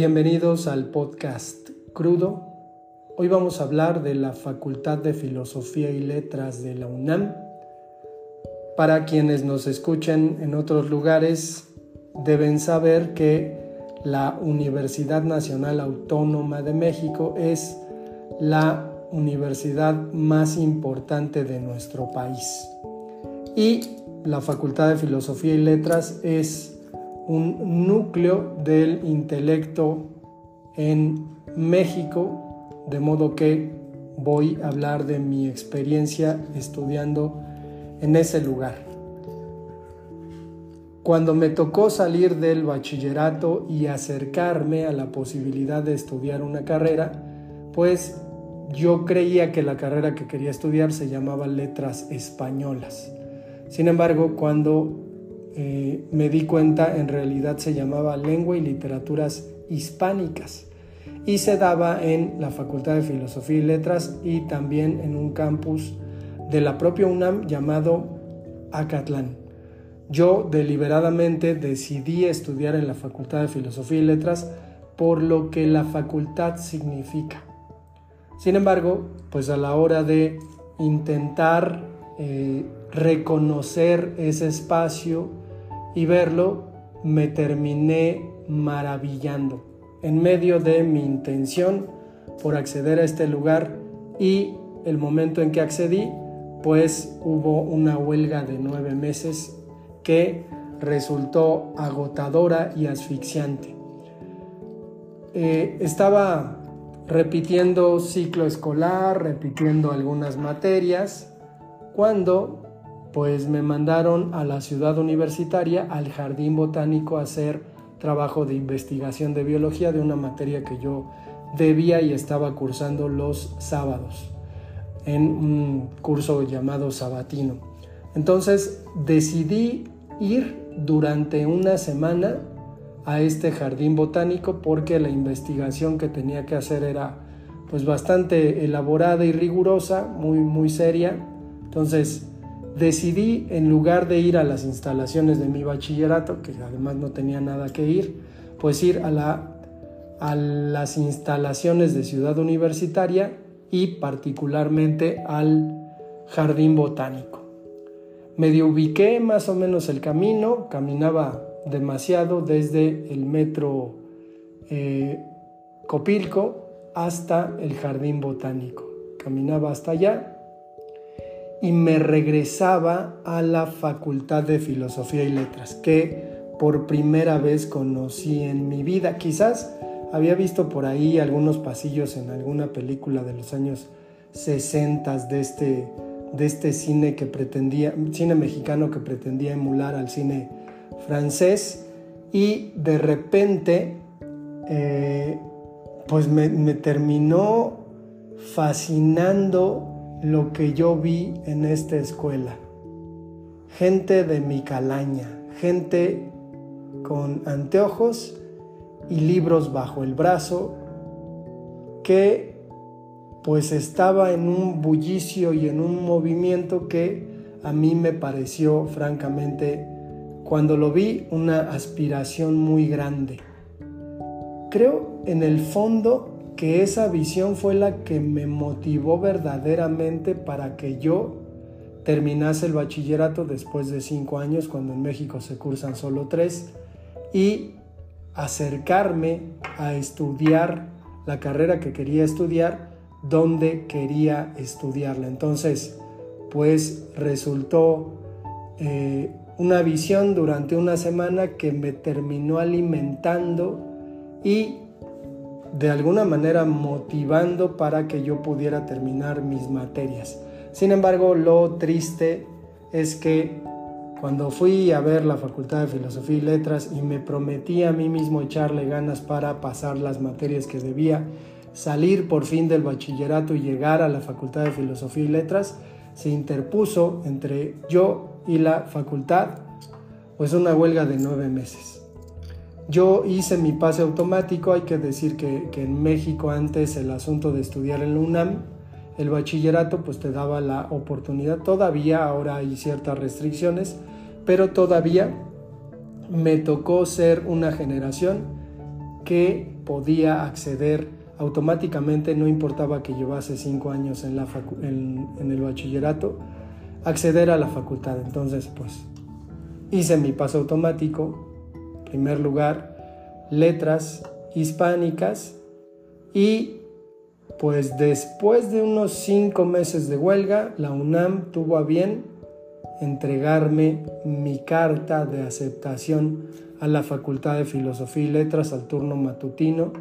Bienvenidos al podcast Crudo. Hoy vamos a hablar de la Facultad de Filosofía y Letras de la UNAM. Para quienes nos escuchen en otros lugares, deben saber que la Universidad Nacional Autónoma de México es la universidad más importante de nuestro país. Y la Facultad de Filosofía y Letras es un núcleo del intelecto en México, de modo que voy a hablar de mi experiencia estudiando en ese lugar. Cuando me tocó salir del bachillerato y acercarme a la posibilidad de estudiar una carrera, pues yo creía que la carrera que quería estudiar se llamaba letras españolas. Sin embargo, cuando eh, me di cuenta en realidad se llamaba Lengua y Literaturas Hispánicas y se daba en la Facultad de Filosofía y Letras y también en un campus de la propia UNAM llamado Acatlán. Yo deliberadamente decidí estudiar en la Facultad de Filosofía y Letras por lo que la facultad significa. Sin embargo, pues a la hora de intentar eh, reconocer ese espacio y verlo, me terminé maravillando en medio de mi intención por acceder a este lugar y el momento en que accedí, pues hubo una huelga de nueve meses que resultó agotadora y asfixiante. Eh, estaba repitiendo ciclo escolar, repitiendo algunas materias, cuando pues me mandaron a la ciudad universitaria, al jardín botánico, a hacer trabajo de investigación de biología de una materia que yo debía y estaba cursando los sábados en un curso llamado sabatino. Entonces decidí ir durante una semana a este jardín botánico porque la investigación que tenía que hacer era pues bastante elaborada y rigurosa, muy muy seria. Entonces decidí, en lugar de ir a las instalaciones de mi bachillerato, que además no tenía nada que ir, pues ir a, la, a las instalaciones de Ciudad Universitaria y particularmente al Jardín Botánico. Medio ubiqué más o menos el camino, caminaba demasiado desde el metro eh, Copilco hasta el Jardín Botánico. Caminaba hasta allá y me regresaba a la Facultad de Filosofía y Letras, que por primera vez conocí en mi vida. Quizás había visto por ahí algunos pasillos en alguna película de los años 60 de este, de este cine que pretendía, cine mexicano que pretendía emular al cine francés y de repente eh, pues me, me terminó fascinando lo que yo vi en esta escuela. Gente de mi calaña, gente con anteojos y libros bajo el brazo que pues estaba en un bullicio y en un movimiento que a mí me pareció francamente cuando lo vi una aspiración muy grande. Creo en el fondo que esa visión fue la que me motivó verdaderamente para que yo terminase el bachillerato después de cinco años, cuando en México se cursan solo tres, y acercarme a estudiar la carrera que quería estudiar, donde quería estudiarla. Entonces, pues resultó eh, una visión durante una semana que me terminó alimentando y de alguna manera motivando para que yo pudiera terminar mis materias. Sin embargo, lo triste es que cuando fui a ver la Facultad de Filosofía y Letras y me prometí a mí mismo echarle ganas para pasar las materias que debía, salir por fin del bachillerato y llegar a la Facultad de Filosofía y Letras, se interpuso entre yo y la facultad pues una huelga de nueve meses. Yo hice mi pase automático, hay que decir que, en México antes el asunto de estudiar en la UNAM, el bachillerato pues te daba la oportunidad, todavía ahora hay ciertas restricciones, pero todavía me tocó ser una generación que podía acceder automáticamente, no importaba que llevase cinco años en, la en, el bachillerato, acceder a la facultad. Entonces, pues hice mi paso automático, primer lugar, letras hispánicas y pues después de unos cinco meses de huelga, la UNAM tuvo a bien entregarme mi carta de aceptación a la Facultad de Filosofía y Letras al turno matutino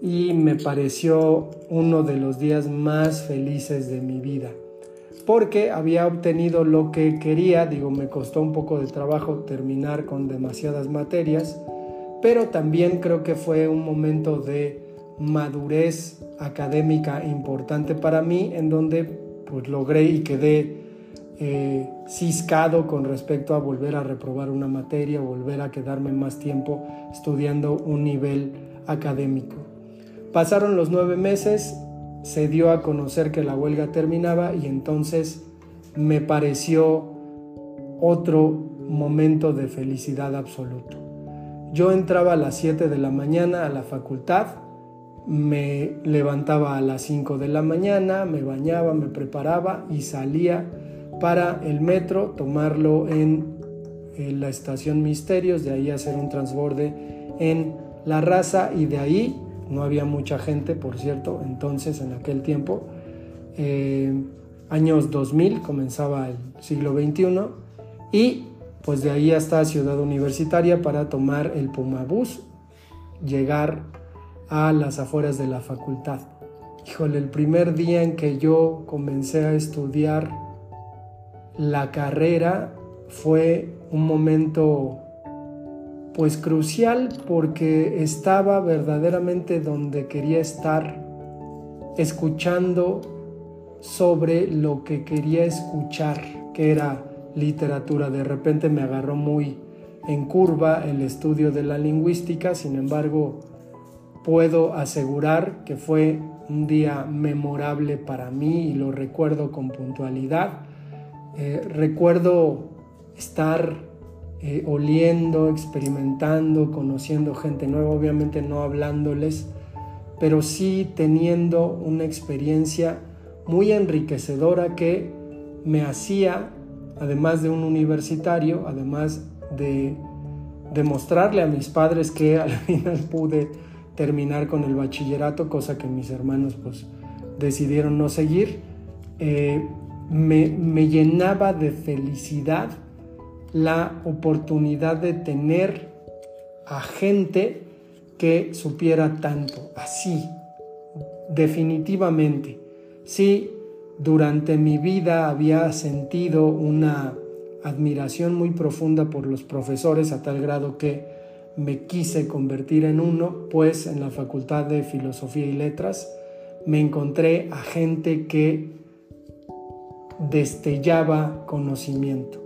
y me pareció uno de los días más felices de mi vida porque había obtenido lo que quería, digo, me costó un poco de trabajo terminar con demasiadas materias, pero también creo que fue un momento de madurez académica importante para mí en donde pues logré y quedé eh, ciscado con respecto a volver a reprobar una materia, volver a quedarme más tiempo estudiando un nivel académico. Pasaron los nueve meses, se dio a conocer que la huelga terminaba y entonces me pareció otro momento de felicidad absoluto. Yo entraba a las 7 de la mañana a la facultad, me levantaba a las 5 de la mañana, me bañaba, me preparaba y salía para el metro, tomarlo en, la estación Misterios, de ahí hacer un transborde en La Raza y de ahí no había mucha gente, por cierto, entonces en aquel tiempo, eh, años 2000, comenzaba el siglo XXI y pues de ahí hasta Ciudad Universitaria para tomar el Pumabús, llegar a las afueras de la facultad. Híjole, el primer día en que yo comencé a estudiar la carrera fue un momento pues crucial porque estaba verdaderamente donde quería estar, escuchando sobre lo que quería escuchar, que era literatura. De repente me agarró muy en curva el estudio de la lingüística, sin embargo, puedo asegurar que fue un día memorable para mí y lo recuerdo con puntualidad. Eh, recuerdo estar eh, oliendo, experimentando, conociendo gente nueva, obviamente no hablándoles, pero sí teniendo una experiencia muy enriquecedora que me hacía, además de un universitario, además de demostrarle a mis padres que al final pude terminar con el bachillerato, cosa que mis hermanos pues decidieron no seguir, eh, me, me llenaba de felicidad la oportunidad de tener a gente que supiera tanto, así, definitivamente. Sí, durante mi vida había sentido una admiración muy profunda por los profesores a tal grado que me quise convertir en uno, pues en la Facultad de Filosofía y Letras me encontré a gente que destellaba conocimiento,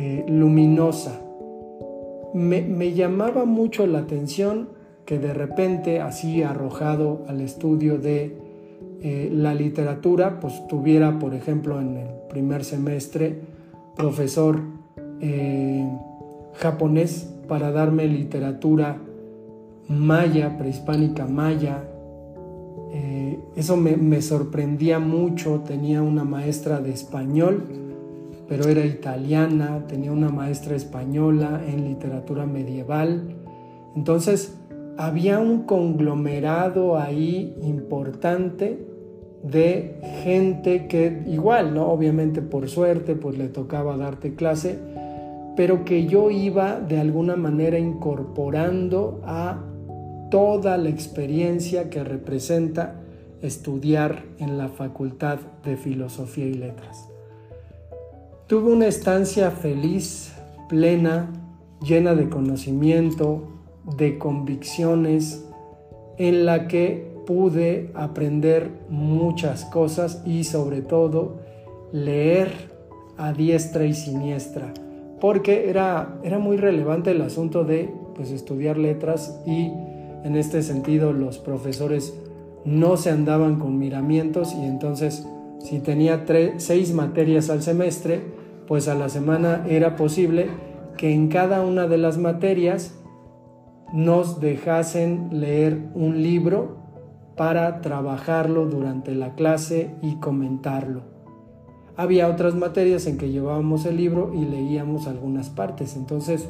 eh, luminosa. Me, llamaba mucho la atención que de repente, así arrojado al estudio de eh, la literatura, pues tuviera, por ejemplo, en el primer semestre, profesor eh, japonés para darme literatura maya, prehispánica maya, eso me, sorprendía mucho. Tenía una maestra de español, pero era italiana. Tenía una maestra española en literatura medieval. Entonces, había un conglomerado ahí importante de gente que igual, ¿no? Obviamente por suerte, pues le tocaba darte clase, pero que yo iba de alguna manera incorporando a toda la experiencia que representa estudiar en la Facultad de Filosofía y Letras. Tuve una estancia feliz, plena, llena de conocimiento, de convicciones, en la que pude aprender muchas cosas y sobre todo leer a diestra y siniestra, porque era, era muy relevante el asunto de pues, estudiar letras y en este sentido, los profesores no se andaban con miramientos y entonces si tenía seis materias al semestre, pues a la semana era posible que en cada una de las materias nos dejasen leer un libro para trabajarlo durante la clase y comentarlo. Había otras materias en que llevábamos el libro y leíamos algunas partes. Entonces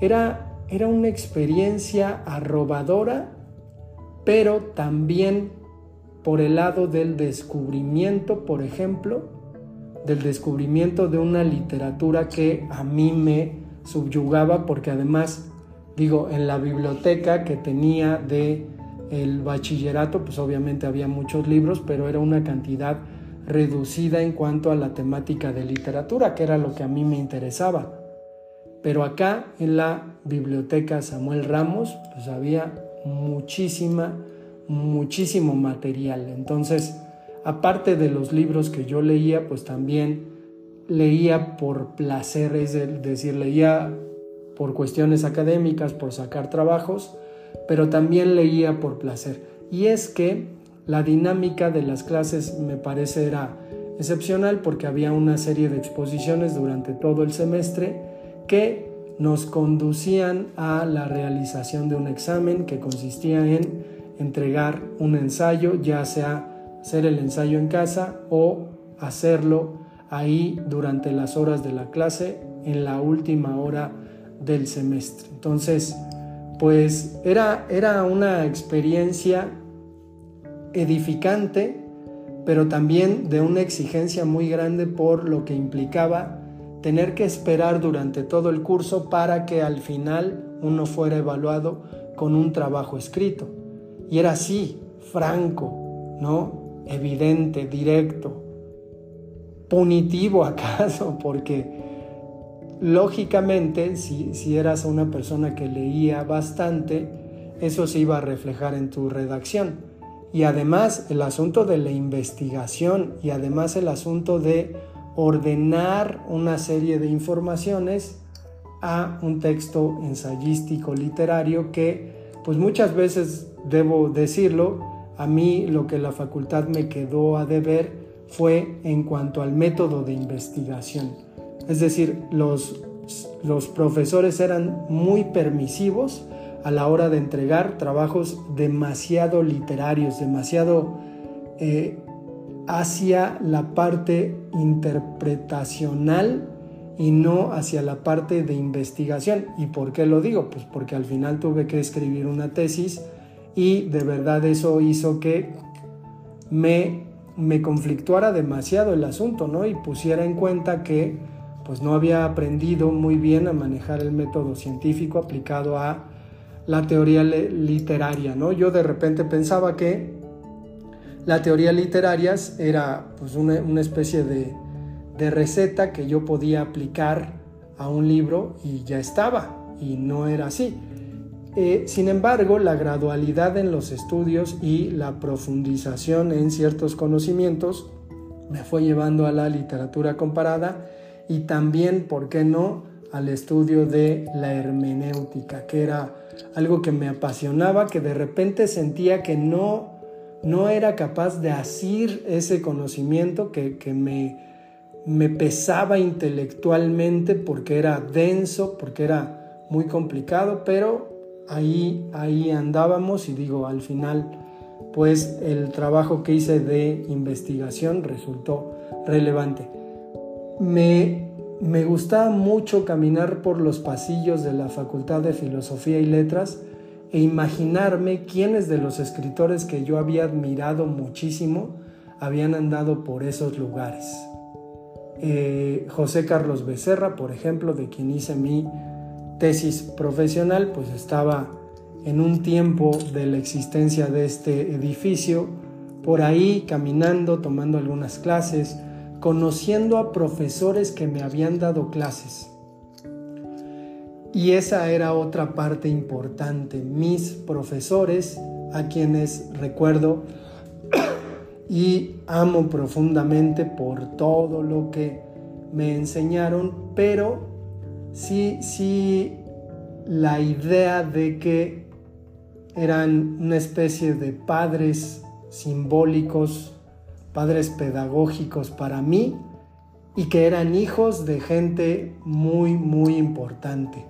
era, era una experiencia arrobadora, pero también por el lado del descubrimiento, por ejemplo, del descubrimiento de una literatura que a mí me subyugaba porque además, digo, en la biblioteca que tenía de el bachillerato, pues obviamente había muchos libros, pero era una cantidad reducida en cuanto a la temática de literatura, que era lo que a mí me interesaba. Pero acá en la biblioteca Samuel Ramos, pues había muchísima, muchísimo material. Entonces, aparte de los libros que yo leía, pues también leía por placer, es decir, leía por cuestiones académicas, por sacar trabajos, pero también leía por placer. Y es que la dinámica de las clases me parece era excepcional porque había una serie de exposiciones durante todo el semestre que nos conducían a la realización de un examen que consistía en entregar un ensayo, ya sea hacer el ensayo en casa o hacerlo ahí durante las horas de la clase en la última hora del semestre. Entonces, pues era, era una experiencia edificante, pero también de una exigencia muy grande por lo que implicaba tener que esperar durante todo el curso para que al final uno fuera evaluado con un trabajo escrito. Y era así, franco, ¿no? Evidente, directo, punitivo acaso, porque lógicamente si, si eras una persona que leía bastante, eso se iba a reflejar en tu redacción. Y además el asunto de la investigación y además el asunto de ordenar una serie de informaciones a un texto ensayístico literario que pues muchas veces debo decirlo, a mí lo que la facultad me quedó a deber fue en cuanto al método de investigación. Es decir, los, los profesores eran muy permisivos a la hora de entregar trabajos demasiado literarios, demasiado eh, hacia la parte interpretacional y no hacia la parte de investigación. ¿Y por qué lo digo? Pues porque al final tuve que escribir una tesis y de verdad eso hizo que me, me conflictuara demasiado el asunto, ¿no? Y pusiera en cuenta que pues no había aprendido muy bien a manejar el método científico aplicado a la teoría literaria, ¿no? Yo de repente pensaba que la teoría literaria era pues una, especie de, receta que yo podía aplicar a un libro y ya estaba, y no era así. Eh, sin embargo, la gradualidad en los estudios y la profundización en ciertos conocimientos me fue llevando a la literatura comparada y también, ¿por qué no?, al estudio de la hermenéutica, que era algo que me apasionaba, que de repente sentía que no, no era capaz de asir ese conocimiento que, me, me pesaba intelectualmente porque era denso, porque era muy complicado, pero ahí, ahí andábamos y digo, al final, pues el trabajo que hice de investigación resultó relevante. Me me gustaba mucho caminar por los pasillos de la Facultad de Filosofía y Letras e imaginarme quiénes de los escritores que yo había admirado muchísimo habían andado por esos lugares. Eh, José Carlos Becerra, por ejemplo, de quien hice mi tesis profesional, pues estaba en un tiempo de la existencia de este edificio, por ahí caminando, tomando algunas clases, conociendo a profesores que me habían dado clases. Y esa era otra parte importante, mis profesores, a quienes recuerdo y amo profundamente por todo lo que me enseñaron, pero sí, sí, la idea de que eran una especie de padres simbólicos padres pedagógicos para mí y que eran hijos de gente muy, muy importante.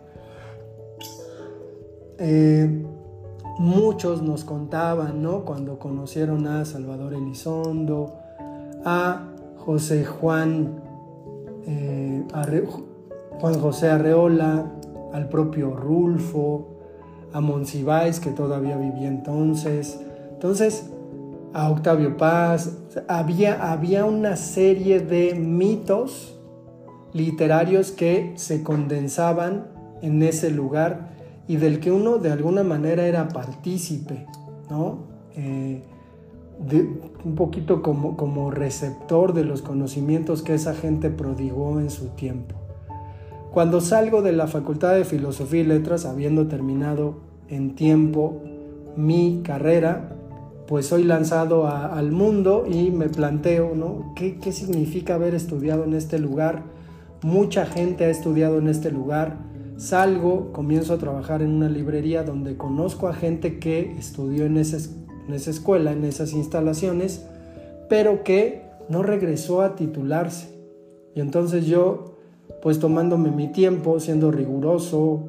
eh, muchos nos contaban, ¿no? Cuando conocieron a Salvador Elizondo, a José Juan, eh, Juan José Arreola, al propio Rulfo, a Monsiváis, que todavía vivía entonces. Entonces, a Octavio Paz, había, había una serie de mitos literarios que se condensaban en ese lugar y del que uno de alguna manera era partícipe, ¿no? Eh, un poquito como, como receptor de los conocimientos que esa gente prodigó en su tiempo. Cuando salgo de la Facultad de Filosofía y Letras, habiendo terminado en tiempo mi carrera, pues soy lanzado al mundo y me planteo, ¿no? ¿Qué, ¿Qué significa haber estudiado en este lugar? Mucha gente ha estudiado en este lugar. Salgo, comienzo a trabajar en una librería donde conozco a gente que estudió en esa escuela, en esas instalaciones, pero que no regresó a titularse. Y entonces yo, pues tomándome mi tiempo, siendo riguroso,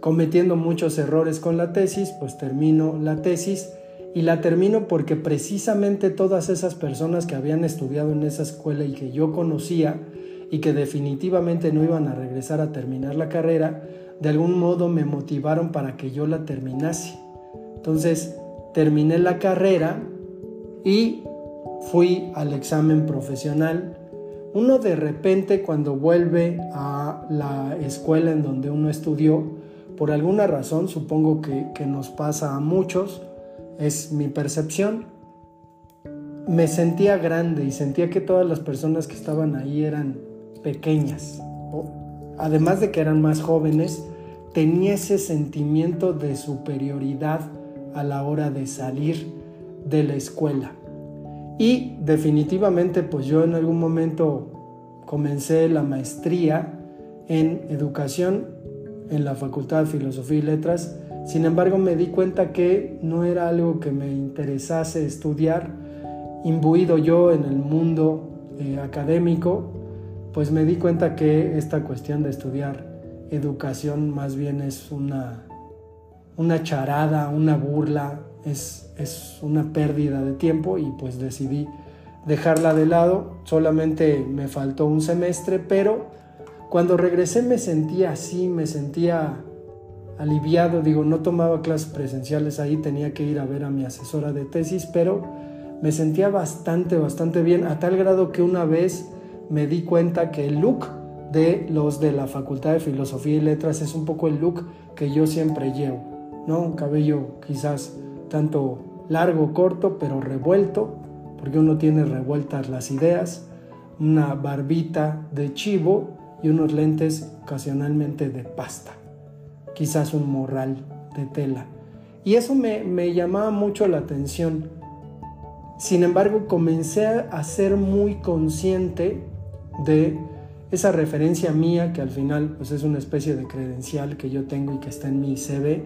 cometiendo muchos errores con la tesis, pues termino la tesis y la termino porque precisamente todas esas personas que habían estudiado en esa escuela y que yo conocía y que definitivamente no iban a regresar a terminar la carrera, de algún modo me motivaron para que yo la terminase. Entonces terminé la carrera y fui al examen profesional. Uno de repente cuando vuelve a la escuela en donde uno estudió, por alguna razón, supongo que, que nos pasa a muchos, es mi percepción, me sentía grande y sentía que todas las personas que estaban ahí eran pequeñas. Además de que eran más jóvenes, tenía ese sentimiento de superioridad a la hora de salir de la escuela. Y definitivamente pues yo en algún momento comencé la maestría en educación en la Facultad de Filosofía y Letras. Sin embargo, me di cuenta que no era algo que me interesase estudiar, imbuido yo en el mundo eh, académico, pues me di cuenta que esta cuestión de estudiar educación más bien es una, una charada, una burla, es, es una pérdida de tiempo y pues decidí dejarla de lado. Solamente me faltó un semestre, pero cuando regresé me sentía así, me sentía aliviado, digo, no tomaba clases presenciales ahí, tenía que ir a ver a mi asesora de tesis, pero me sentía bastante, bastante bien, a tal grado que una vez me di cuenta que el look de los de la Facultad de Filosofía y Letras es un poco el look que yo siempre llevo, ¿no? Un cabello quizás tanto largo, corto, pero revuelto, porque uno tiene revueltas las ideas, una barbita de chivo y unos lentes ocasionalmente de pasta quizás un morral de tela. Y eso me, llamaba mucho la atención. Sin embargo, comencé a ser muy consciente de esa referencia mía, que al final pues, es una especie de credencial que yo tengo y que está en mi CV,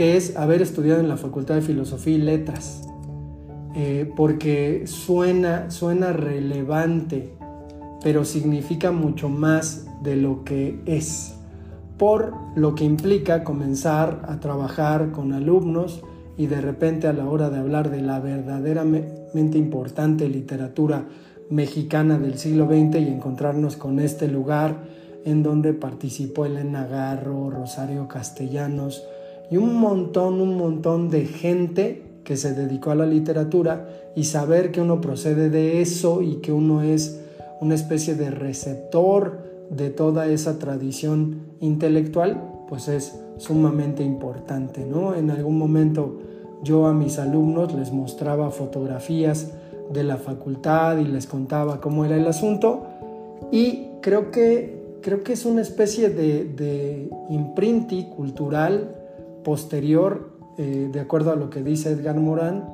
que es haber estudiado en la Facultad de Filosofía y Letras, eh, porque suena, suena relevante, pero significa mucho más de lo que es por lo que implica comenzar a trabajar con alumnos y de repente a la hora de hablar de la verdaderamente importante literatura mexicana del siglo XX y encontrarnos con este lugar en donde participó Elena Garro, Rosario Castellanos y un montón, un montón de gente que se dedicó a la literatura y saber que uno procede de eso y que uno es una especie de receptor de toda esa tradición intelectual, pues es sumamente importante, ¿no? En algún momento yo a mis alumnos les mostraba fotografías de la facultad y les contaba cómo era el asunto y creo que, creo que es una especie de, de imprinti cultural posterior, eh, de acuerdo a lo que dice Edgar Morán,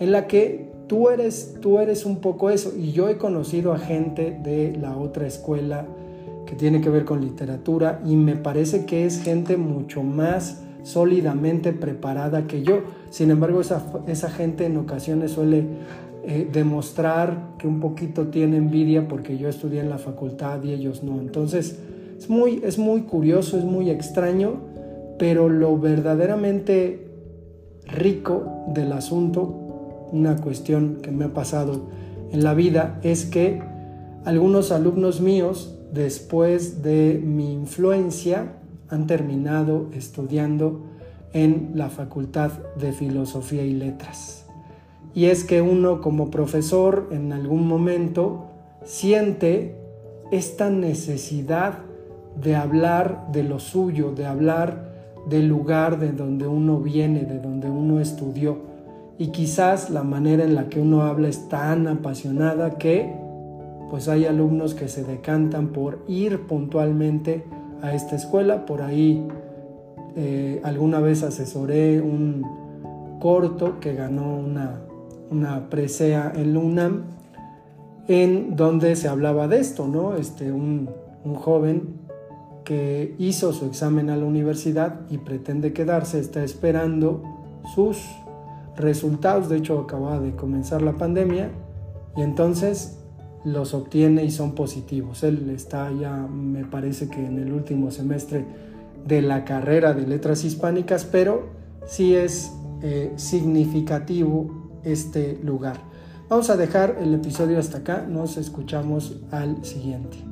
en la que tú eres, tú eres un poco eso y yo he conocido a gente de la otra escuela, que tiene que ver con literatura y me parece que es gente mucho más sólidamente preparada que yo. Sin embargo, esa, esa gente en ocasiones suele eh, demostrar que un poquito tiene envidia porque yo estudié en la facultad y ellos no. Entonces, es muy, es muy curioso, es muy extraño, pero lo verdaderamente rico del asunto, una cuestión que me ha pasado en la vida, es que algunos alumnos míos, después de mi influencia, han terminado estudiando en la Facultad de Filosofía y Letras. Y es que uno como profesor en algún momento siente esta necesidad de hablar de lo suyo, de hablar del lugar de donde uno viene, de donde uno estudió. Y quizás la manera en la que uno habla es tan apasionada que pues hay alumnos que se decantan por ir puntualmente a esta escuela. Por ahí eh, alguna vez asesoré un corto que ganó una, una presea en LUNAM en donde se hablaba de esto, ¿no? Este, un, un joven que hizo su examen a la universidad y pretende quedarse, está esperando sus resultados, de hecho acaba de comenzar la pandemia y entonces los obtiene y son positivos. Él está ya, me parece que en el último semestre de la carrera de letras hispánicas, pero sí es eh, significativo este lugar. Vamos a dejar el episodio hasta acá, nos escuchamos al siguiente.